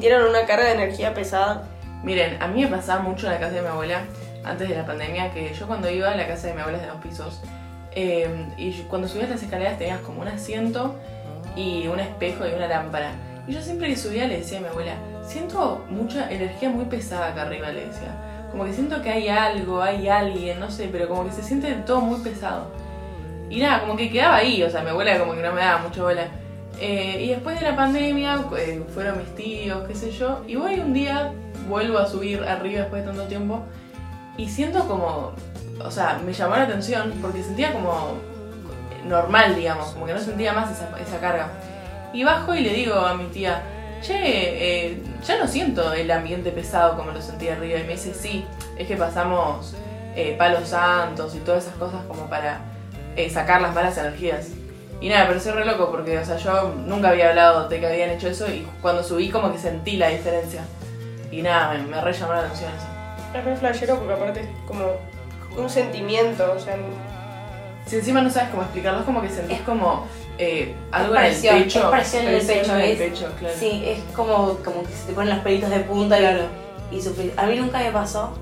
sintieron una carga de energía pesada? Miren, a mí me pasaba mucho en la casa de mi abuela, antes de la pandemia, que yo cuando iba a la casa de mi abuela de dos pisos, eh, y cuando subías las escaleras tenías como un asiento y un espejo y una lámpara. Y yo siempre que subía le decía a mi abuela, siento mucha energía muy pesada acá arriba, le decía. Como que siento que hay algo, hay alguien, no sé, pero como que se siente todo muy pesado. Y nada, como que quedaba ahí, o sea, mi abuela como que no me daba mucha bola. Eh, y después de la pandemia eh, fueron mis tíos, qué sé yo, y voy un día, vuelvo a subir arriba después de tanto tiempo, y siento como, o sea, me llamó la atención porque sentía como normal, digamos, como que no sentía más esa, esa carga. Y bajo y le digo a mi tía, che, eh, ya no siento el ambiente pesado como lo sentía arriba. Y me dice, sí, es que pasamos eh, palos santos y todas esas cosas como para eh, sacar las malas energías. Y nada, pero pareció re loco porque, o sea, yo nunca había hablado de que habían hecho eso y cuando subí como que sentí la diferencia. Y nada, me, me re llamó la atención eso. Es re flashero porque aparte es como un sentimiento, o sea, Si encima no sabes cómo explicarlo, es como que sentís como eh, algo en el presión, pecho. es presión en el presión pecho, en el es- pecho, claro. Sí, es como, como que se te ponen los pelitos de punta y, Claro. y sufrir. A mí nunca me pasó,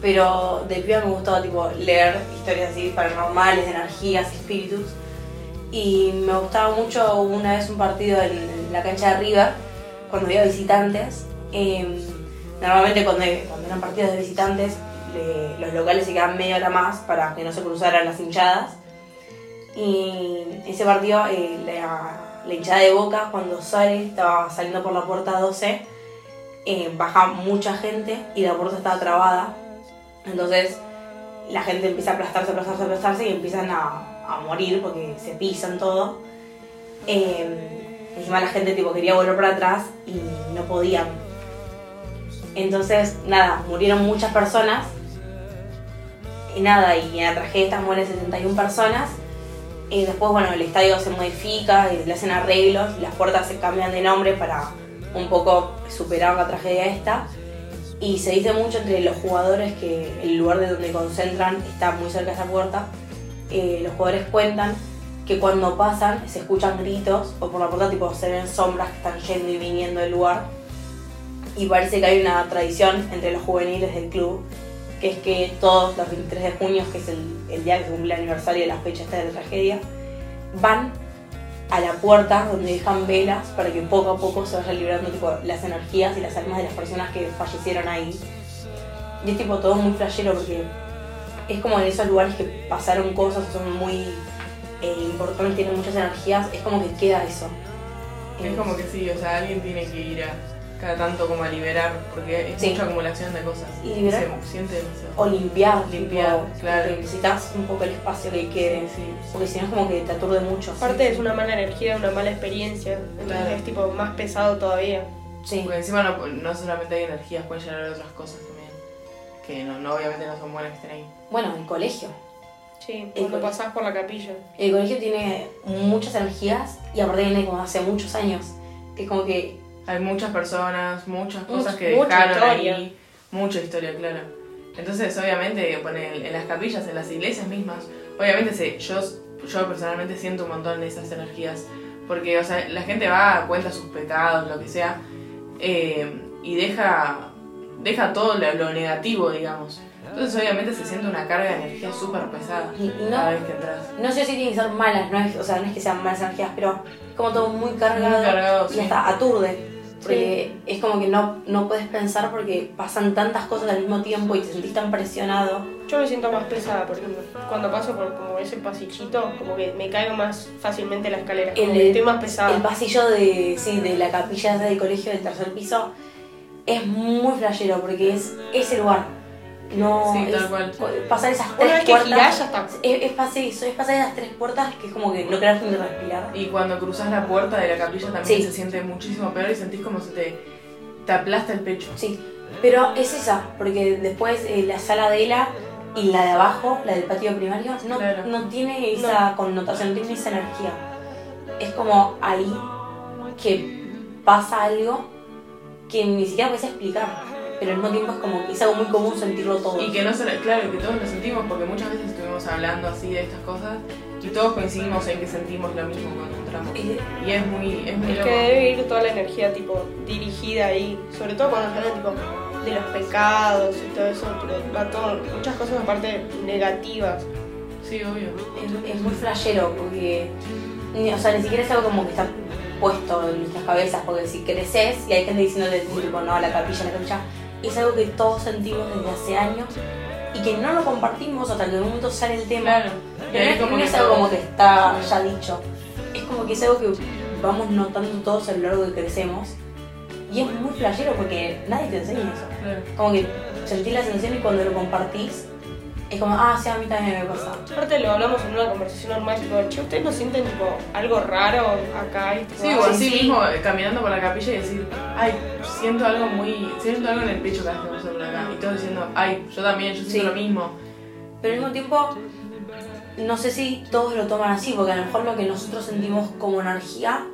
pero de piba me gustaba tipo leer historias así paranormales, de energías, espíritus. Y me gustaba mucho una vez un partido en la cancha de River, cuando había visitantes. Eh, normalmente cuando, cuando eran partidos de visitantes, los locales se quedaban media hora más para que no se cruzaran las hinchadas. Y ese partido, eh, la, la hinchada de Boca, cuando sale, estaba saliendo por la puerta 12, eh, baja mucha gente y la puerta estaba trabada. Entonces la gente empieza a aplastarse, aplastarse, aplastarse y empiezan a, a morir porque se pisan todo. Eh, encima la gente tipo quería volver para atrás y no podían. Entonces, nada, murieron muchas personas. Y nada, y en la tragedia esta mueren 71 personas. Y después, bueno, el estadio se modifica, y le hacen arreglos, las puertas se cambian de nombre para un poco superar la tragedia esta. Y se dice mucho entre los jugadores que el lugar de donde concentran está muy cerca de esa puerta. Eh, los jugadores cuentan que cuando pasan se escuchan gritos o por la puerta tipo se ven sombras que están yendo y viniendo del lugar. Y parece que hay una tradición entre los juveniles del club que es que todos los 23 de junio, que es el, el día que cumple el aniversario de la fecha esta de la tragedia, van a la puerta donde dejan velas para que poco a poco se vayan liberando tipo, las energías y las almas de las personas que fallecieron ahí. Y es tipo todo muy flashero porque es como en esos lugares que pasaron cosas, son muy eh, importantes, tienen muchas energías, es como que queda eso. Es como que sí, o sea, alguien tiene que ir a cada tanto como a liberar, porque es Sí. mucha acumulación de cosas. Y liberar. Se siente demasiado. O limpiar, Limpiar, tipo, claro. porque necesitas un poco el espacio que quede, Sí, sí. porque si no es como que te aturde mucho. aparte es una mala energía, una mala experiencia, entonces Claro. es tipo más pesado todavía. Sí. Porque encima no, no solamente hay energías, pueden llegar otras cosas también. Que no, no, obviamente no son buenas que estén ahí. Bueno, el colegio. Sí, cuando colegio. pasás por la capilla. El colegio tiene muchas energías y aparte viene como hace muchos años. Que es como que Hay muchas personas, muchas cosas Much- que mucha dejaron historia. ahí. Mucha historia, claro. Entonces, obviamente, pone en, en las capillas, en las iglesias mismas, obviamente se, yo, yo personalmente siento un montón de esas energías. Porque, o sea, la gente va, cuenta sus pecados, lo que sea, eh, y deja, deja todo lo, lo negativo, digamos. Entonces, obviamente, se siente una carga de energía súper pesada no- cada vez que entras. no sé si tienen que ser malas, no es, o sea, no es que sean malas energías, pero es como todo muy cargado, Muy cargado, y sí. hasta aturde. Porque es como que no, no puedes pensar porque pasan tantas cosas al mismo tiempo y te sentís tan presionado. Yo me siento más pesada, por ejemplo. Cuando paso por como ese pasichito, como que me caigo más fácilmente la escalera. Que estoy más pesada. El pasillo de, sí, de la capilla del colegio del tercer piso es muy flashero porque es ese lugar. No, Sí, tal es- cual. Pasar esas Una tres que puertas. girás ya está. Es, es, pas- sí, es pasar esas tres puertas que es como que no querés ni respirar. Y cuando cruzas la puerta de la capilla también Sí. se siente muchísimo peor y sentís como se te, te aplasta el pecho. Sí, pero es esa, porque después eh, la sala de la y la de abajo, la del patio primario, no, Claro. no tiene esa connotación, no tiene esa energía. Es como ahí que pasa algo que ni siquiera puedes explicar. pero al mismo tiempo es como es algo muy común sentirlo todo. Y que no solo, claro, que todos lo sentimos, porque muchas veces estuvimos hablando así de estas cosas y todos coincidimos en que sentimos lo mismo cuando entramos. Y es muy, es muy Es que debe ir toda la energía tipo dirigida ahí, sobre todo cuando hablan tipo de los pecados y todo eso, pero va todo, muchas cosas aparte negativas. Sí, obvio. es, es muy flashero porque, o sea, ni siquiera es algo como que está puesto en nuestras cabezas, porque si creces y hay gente diciéndote tipo, no, la capilla, la capilla, es algo que todos sentimos desde hace años y que no lo compartimos hasta que en un momento sale el tema. Claro. Pero no es, como no que es algo como que está ya dicho, es como que es algo que vamos notando todos a lo largo que crecemos y es muy flashero porque nadie te enseña eso. Claro. Como que sentís la sensación y cuando lo compartís es como, ah, sí, a mí también me pasa. Aparte lo hablamos en una conversación normal, tipo, che, ¿ustedes no sienten tipo algo raro acá? Y, tipo, Sí, ah, o sí, así sí. mismo eh, caminando por la capilla y decir, ay, siento algo muy. Siento algo en el pecho cada vez que paso por acá. Y todos diciendo, ay, yo también, yo siento Sí. lo mismo. Pero al mismo tiempo, no sé si todos lo toman así, porque a lo mejor lo que nosotros sentimos como energía,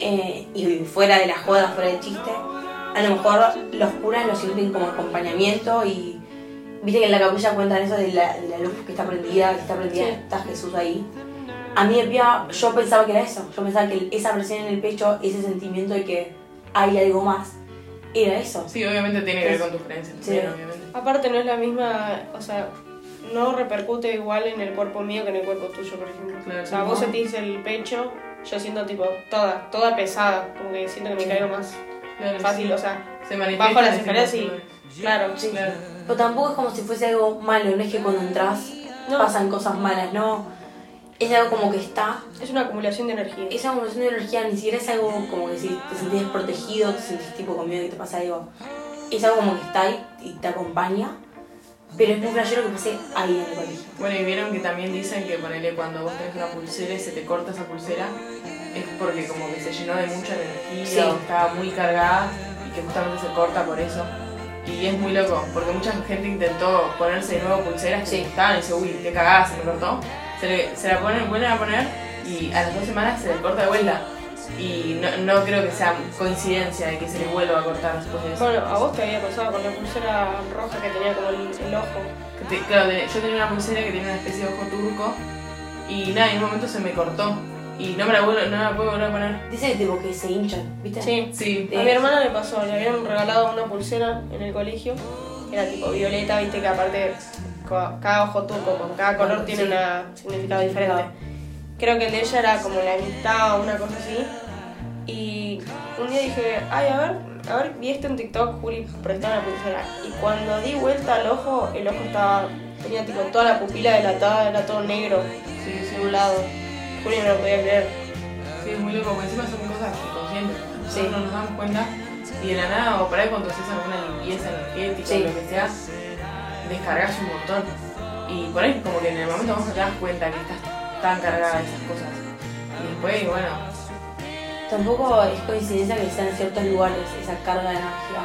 eh, y fuera de la joda, fuera del chiste, a lo mejor los curas lo sienten como acompañamiento y viste que en la capilla cuentan eso de la, de la luz que está prendida, que está prendida, Sí. está Jesús ahí. A mí de pía, yo pensaba que era eso, yo pensaba que esa presión en el pecho, ese sentimiento de que hay algo más, era eso. Sí, obviamente tiene que ver con tus creencias sí. obviamente. Aparte no es la misma, o sea, no repercute igual en el cuerpo mío que en el cuerpo tuyo, por ejemplo. Claro, o sea, no. vos sentís el pecho, yo siento tipo toda, toda pesada, como que siento que me caigo más Claro, fácil, sí. o sea, Se manifiesta bajo las escaleras y, claro, Sí. Claro. Pero tampoco es como si fuese algo malo, no es que cuando entras No. pasan cosas malas, no. Es algo como que está. es una acumulación de energía. Esa acumulación de energía ni siquiera es algo como que si te sentís desprotegido, te sentís tipo con miedo que te pasa algo. Es algo como que está ahí y te acompaña. Pero es muy flashero que pase ahí en el colegio. Bueno, y vieron que también dicen que ponele cuando vos tenés una pulsera y se te corta esa pulsera, es porque como que se llenó de mucha energía Sí. o estaba muy cargada y que justamente se corta por eso. Y es muy loco, porque mucha gente intentó ponerse de nuevo pulseras que Sí. gustaban y dice, uy, qué cagada, se me cortó. Se, le- se la ponen, vuelven a poner y a las dos semanas se le corta de vuelta. Y no, no creo que sea coincidencia de que se le vuelva a cortar después de eso. Bueno, a vos te había pasado con la pulsera roja que tenía como el, el ojo. Que te- claro, te- yo tenía una pulsera que tenía una especie de ojo turco y nada, en un momento se me cortó y no me la, vuelvo, no la puedo volver a poner. Dice tipo que se hinchan, ¿viste? Sí. Sí, A mi hermana le pasó, le habían regalado una pulsera en el colegio, era tipo violeta, viste que aparte cada ojo turco con cada color tiene Sí. un significado diferente. Creo que el de ella era como la mitad o una cosa así. Y un día dije, ay, a ver, a ver, vi esto en TikTok, Juli prestaba la pulsera. Y cuando di vuelta al ojo, el ojo estaba, tenía tipo toda la pupila dilatada, era todo negro sí, sí, de un lado. Juli no lo podía creer. sí, es muy loco, porque encima son cosas inconscientes. Nosotros Sí. no nos damos cuenta y de la nada, o por ahí cuando haces alguna limpieza energética Sí. o lo que sea, descargas un montón. Y por ahí como que en el momento vos no te das cuenta que estás tan cargada de esas cosas. Y después, bueno, Tampoco es coincidencia que sean en ciertos lugares esa carga de energía.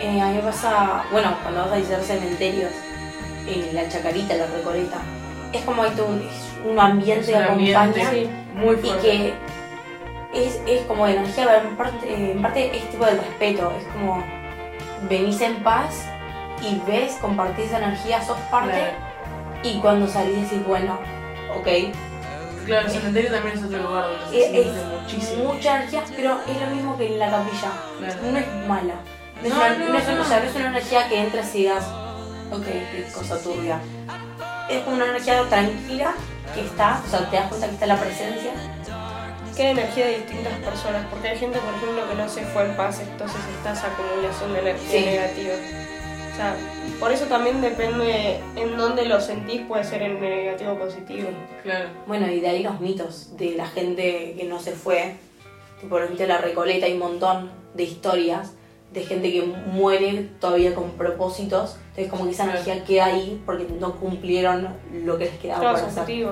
Eh, a mí me pasa, bueno, cuando vas a visitar cementerios, eh, la chacarita, la recoleta, es como hay todo un, un ambiente que acompaña sí. muy y fuerte. que es, es como energía, pero en parte, en parte es tipo del respeto, es como venís en paz y ves, compartís esa energía, sos parte Claro. y cuando salís decís, bueno, ok, Claro, el cementerio también es otro lugar donde se es, muchísimo. mucha energía, pero es lo mismo que en la capilla. Claro. No es mala. No, es, No, una, no, no es una- o sea, es una energía que entras y digas, ok, qué cosa turbia. Es como una energía tranquila que está, o sea, te das cuenta que está la presencia. Queda energía de distintas personas, porque hay gente, por ejemplo, que no se fue en paz, entonces está esa acumulación de energía Sí. negativa. O sea, por eso también depende en dónde lo sentís, puede ser en negativo o positivo. Claro. Bueno, y de ahí los mitos de la gente que no se fue. Mitos de la Recoleta, hay un montón de historias de gente que muere todavía con propósitos. Entonces, como que esa energía queda ahí porque no cumplieron lo que les quedaba Claro, por su hacer.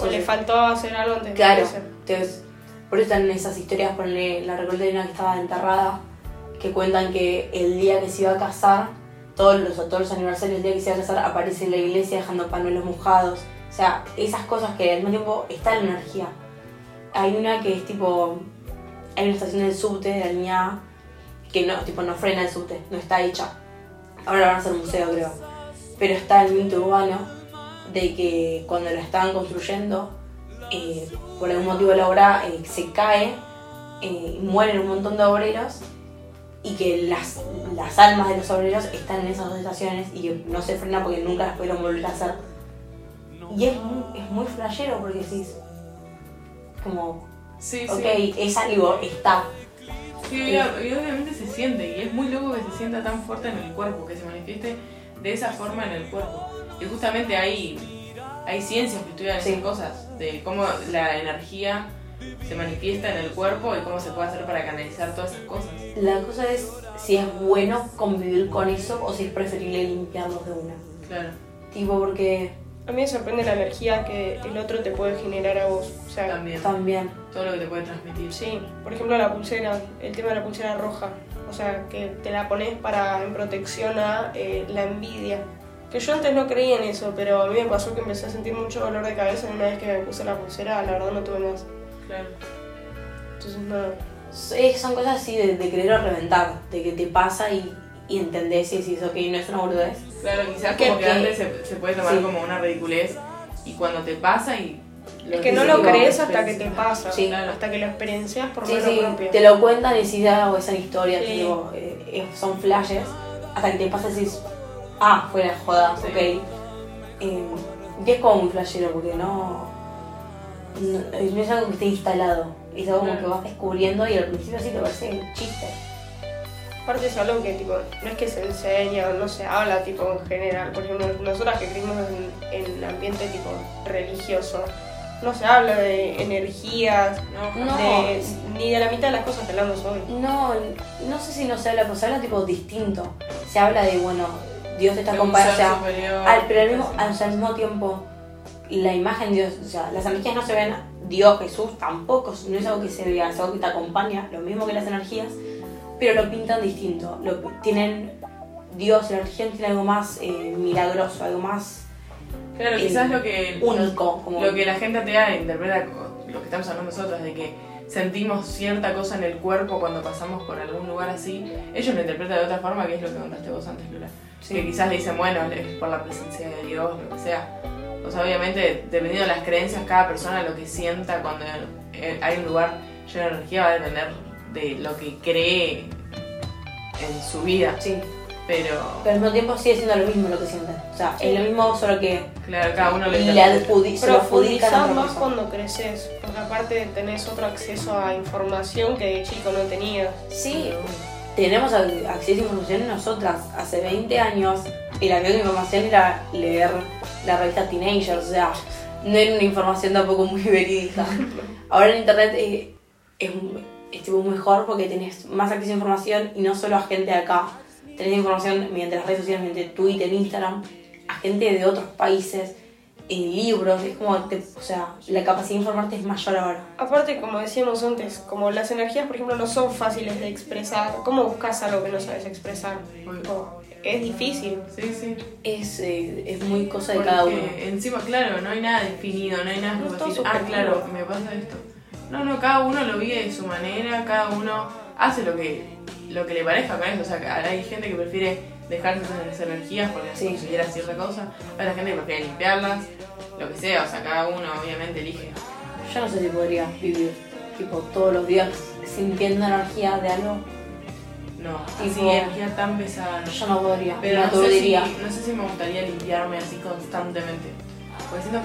O le faltó hacer algo antes Claro, de entonces, por eso están esas historias, ponle la recoleta de una que estaba enterrada, que cuentan que el día que se iba a casar, todos los, todos los aniversarios del día que se iba a casar, aparece en la iglesia dejando panuelos mojados. O sea, esas cosas que al mismo tiempo está la energía. Hay una que es tipo, hay una estación del subte de la línea que no, tipo, no frena el subte, no está hecha. ahora van a ser museo creo, pero está el mito urbano de que cuando la estaban construyendo, eh, por algún motivo la obra eh, se cae, eh, mueren un montón de obreros y que las, las almas de los obreros están en esas dos estaciones y que no se frenan porque nunca las pudieron volver a hacer. Y es muy, es muy flashero porque decís, como, Sí, ok, sí. es algo, está. Sí, y y obviamente se siente, y es muy loco que se sienta tan fuerte en el cuerpo, que se manifieste de esa forma en el cuerpo. Y justamente hay, hay ciencias que estudian Sí. esas cosas, de cómo la energía se manifiesta en el cuerpo y cómo se puede hacer para canalizar todas esas cosas. La cosa es si es bueno convivir con eso o si es preferible limpiarlos de una. Claro, Tipo, porque A mí me sorprende la energía que el otro te puede generar a vos. O sea, también. también. Todo lo que te puede transmitir. sí, por ejemplo la pulsera, el tema de la pulsera roja. O sea, que te la pones para en protección a eh, la envidia. Que yo antes no creía en eso, pero a mí me pasó que empecé a sentir mucho dolor de cabeza y una vez que me puse la pulsera, la verdad no tuve más. Claro. Entonces no. Sí, son cosas así de, de querer reventar, de que te pasa y, y entendés y decís, ok, no es una boludez. Claro, quizás como que que- antes se, se puede tomar sí. como una ridiculez y cuando te pasa y... Es que no lo crees hasta que te pasa, Sí. Claro. hasta que lo experiencias por Sí, mano sí, propia. te lo cuentan y decís, ah, o esa historia, Sí. tipo, eh, son flashes, hasta que te pasa y decís, ah, fue la joda, Sí. ok. Eh, y es como muy flashero porque no, no, no es algo que esté instalado, es algo como que vas descubriendo y al principio sí te parece un chiste. Aparte es algo que tipo, no es que se enseña o no se habla tipo en general. Por ejemplo, nosotras que crecimos en, en ambiente tipo religioso, no se habla de energías, No, No. de- ni de la mitad de las cosas que hablamos hoy. No, no sé si no se habla, pero se habla tipo distinto. Se habla de, bueno, Dios te está acompañando, o sea, al, pero al mismo, sea, al mismo tiempo, la imagen de Dios, o sea, las energías no se ven, Dios, Jesús, tampoco, no es algo que se vea, es algo que te acompaña, lo mismo que las energías, pero lo pintan distinto. Lo, tienen, Dios, la religión tiene algo más eh, milagroso, algo más Claro, eh, quizás lo que, único. Como, lo que la gente atea interpreta co- lo que estamos hablando nosotros, de que sentimos cierta cosa en el cuerpo cuando pasamos por algún lugar así, ellos lo interpretan de otra forma, que es lo que contaste vos antes, Lula. Sí. Que quizás le dicen, bueno, es por la presencia de Dios, lo que sea. O sea, obviamente, dependiendo de las creencias, cada persona lo que sienta cuando hay un lugar lleno de energía va a depender de lo que cree en su vida. Sí, Pero, pero al mismo tiempo sigue siendo lo mismo lo que sienten. O sea, Sí. es lo mismo, solo que claro, cada uno le interpreta. adjudi- se lo adjudican a Profundizás otra más cosa. cuando creces, porque aparte tenés otro acceso a información que de chico no tenías. Sí, tenemos ac- acceso a información nosotras. Hace 20 años el acceso a información era leer la revista Teenagers, o sea, no era una información tampoco muy verídica. Ahora en internet eh, es, es tipo mejor porque tenés más acceso a información y no solo a gente de acá. Tenés información mediante las redes sociales, mediante Twitter, Instagram, a gente de otros países, en libros, es como, te- o sea, la capacidad de informarte es mayor ahora. Aparte, como decíamos antes, como las energías, por ejemplo, no son fáciles de expresar, ¿cómo buscas algo que no sabes expresar? Tipo, es difícil. Sí, sí. Es, eh, es muy cosa de Porque cada uno. encima, claro, no hay nada definido, no hay nada No como decir, ah, claro, me pasa esto. No, no, cada uno lo vive de su manera, cada uno hace lo que, lo que le parezca con eso. O sea, hay gente que prefiere dejarse esas energías porque Sí. considera cierta cosa, hay gente que prefiere limpiarlas, lo que sea, o sea, cada uno obviamente elige. Yo no sé si podría vivir tipo todos los días sintiendo energía de algo. No, Tipo- así energía tan pesada. Yo no podría, Pero no sé, si, no sé si me gustaría limpiarme así constantemente.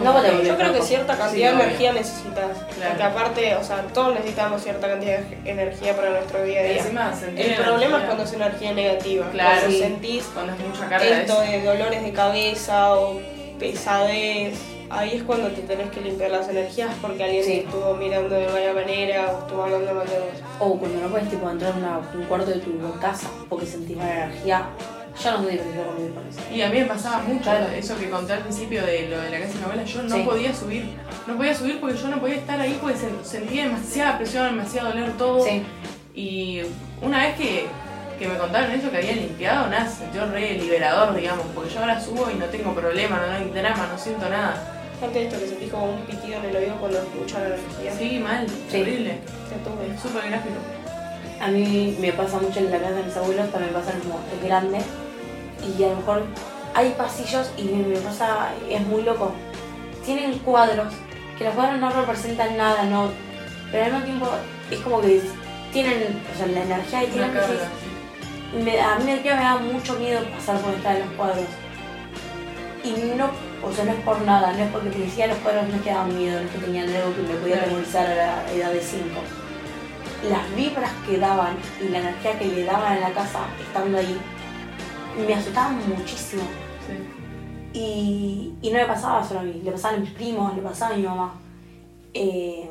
No, Yo creo que cierta cantidad Sí, de obvio. energía necesitas. Claro. Porque aparte, o sea, todos necesitamos cierta cantidad de energía para nuestro día a día. Encima, El problema es cuando es energía negativa. Claro, cuando sí. sentís cuando es mucha carga de esto de dolores de cabeza o pesadez, ahí es cuando te tenés que limpiar las energías porque alguien Sí. te estuvo mirando de mala manera o estuvo hablando mal de vos. O cuando no puedes tipo entrar a una- un cuarto de tu casa porque sentís mala energía. Yo no prefiero convivir con eso. Y a mí me pasaba mucho Claro. eso que conté al principio de lo de la casa de mi abuela. Yo no Sí. podía subir. No podía subir porque yo no podía estar ahí porque se- sentía demasiada presión, demasiado dolor todo. Sí, Y una vez que, que me contaron eso que había limpiado, nada, se sintió re liberador, digamos. Porque yo ahora subo y no tengo problema, no hay drama, no siento nada. Aparte de esto que sentís como un pitido en el oído cuando escuchas la energía. Sí, mal, Sí. horrible. Te súper gráfico. A mí me pasa mucho en la casa de mis abuelos, también pasa como es grande. y a lo mejor hay pasillos y me pasa, es muy loco. Tienen cuadros, que los cuadros no representan nada, no, pero al mismo tiempo es como que tienen, o sea, la energía que tienen. Sí. me, a mí me da mucho miedo pasar por detrás de los cuadros. Y no, o sea, no es por nada, no es porque te decía los cuadros no es que daban miedo, no es que tenían algo que me podía Claro. atemorizar a la edad de 5. Las vibras que daban y la energía que le daban en la casa estando ahí me asustaban muchísimo. Sí. Y, y no le pasaba solo a mí, le pasaba a mis primos, le pasaba a mi mamá. Eh,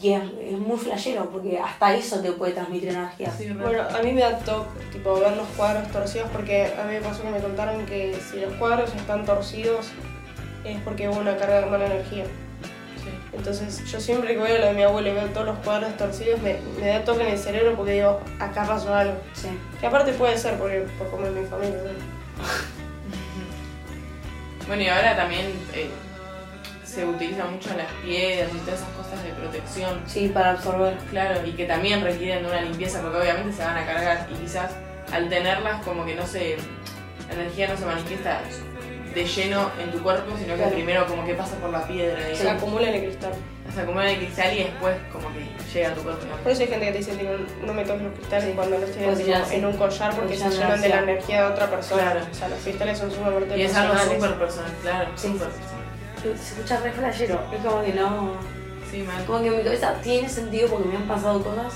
y es, es muy flashero porque hasta eso te puede transmitir energía. Sí. Bueno, a mí me da toque, tipo, ver los cuadros torcidos porque a mí me pasó que me contaron que si los cuadros están torcidos es porque hubo una carga de mala energía. Entonces yo siempre que voy a lo de mi abuelo y veo todos los cuadros torcidos me, me da toque en el cerebro porque digo, acá pasó algo. Sí. Que aparte puede ser porque, por como es mi familia. ¿no? Bueno, y ahora también eh, se utilizan mucho las piedras y todas esas cosas de protección. Sí, para absorber. Claro, y que también requieren de una limpieza porque obviamente se van a cargar y quizás al tenerlas como que no se. la energía no se manifiesta de lleno en tu cuerpo, sino que Claro. primero como que pasa por la piedra, Se digamos. acumula en el cristal. Se acumula en el cristal y después como que llega a tu cuerpo. digamos. Por eso hay gente que te dice, tipo, no me toques los cristales Sí. cuando los tienen Pues tipo, en un collar porque Pues se ya llenan de la energía. de otra persona. Claro. O sea, los cristales son sumamente Y es algo personales. súper personal, claro, Sí. súper personal. Se escucha re flashero. Es como que no. Sí, mal. Como que en mi cabeza tiene sentido porque me han pasado cosas,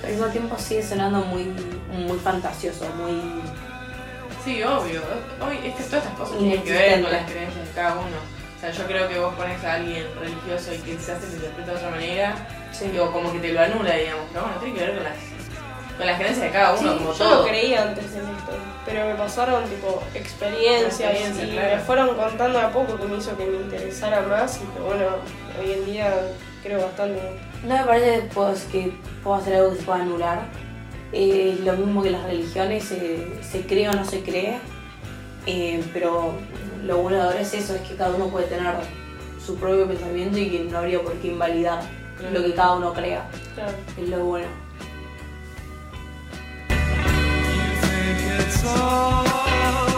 pero al mismo tiempo sigue sonando muy, muy fantasioso, muy. Sí, obvio. Hoy es que todas estas cosas tienen que ver con las creencias de cada uno. O sea, yo creo que vos pones a alguien religioso y que se lo interpreta de otra manera, Sí. digo, como que te lo anula, digamos. Pero bueno, tiene que ver con las, con las creencias de cada uno, Sí, como yo todo. no creía antes en esto, pero me pasaron tipo experiencias Experiencia, y claro. me fueron contando a poco que me hizo que me interesara más y que bueno, hoy en día creo bastante. No me parece que puedo, que puedo hacer algo que se pueda anular. Eh, lo mismo que las religiones, eh, se cree o no se cree, eh, pero lo bueno de ahora es eso, es que cada uno puede tener su propio pensamiento y que no habría por qué invalidar Claro. lo que cada uno crea, Claro. es lo bueno. You think it's all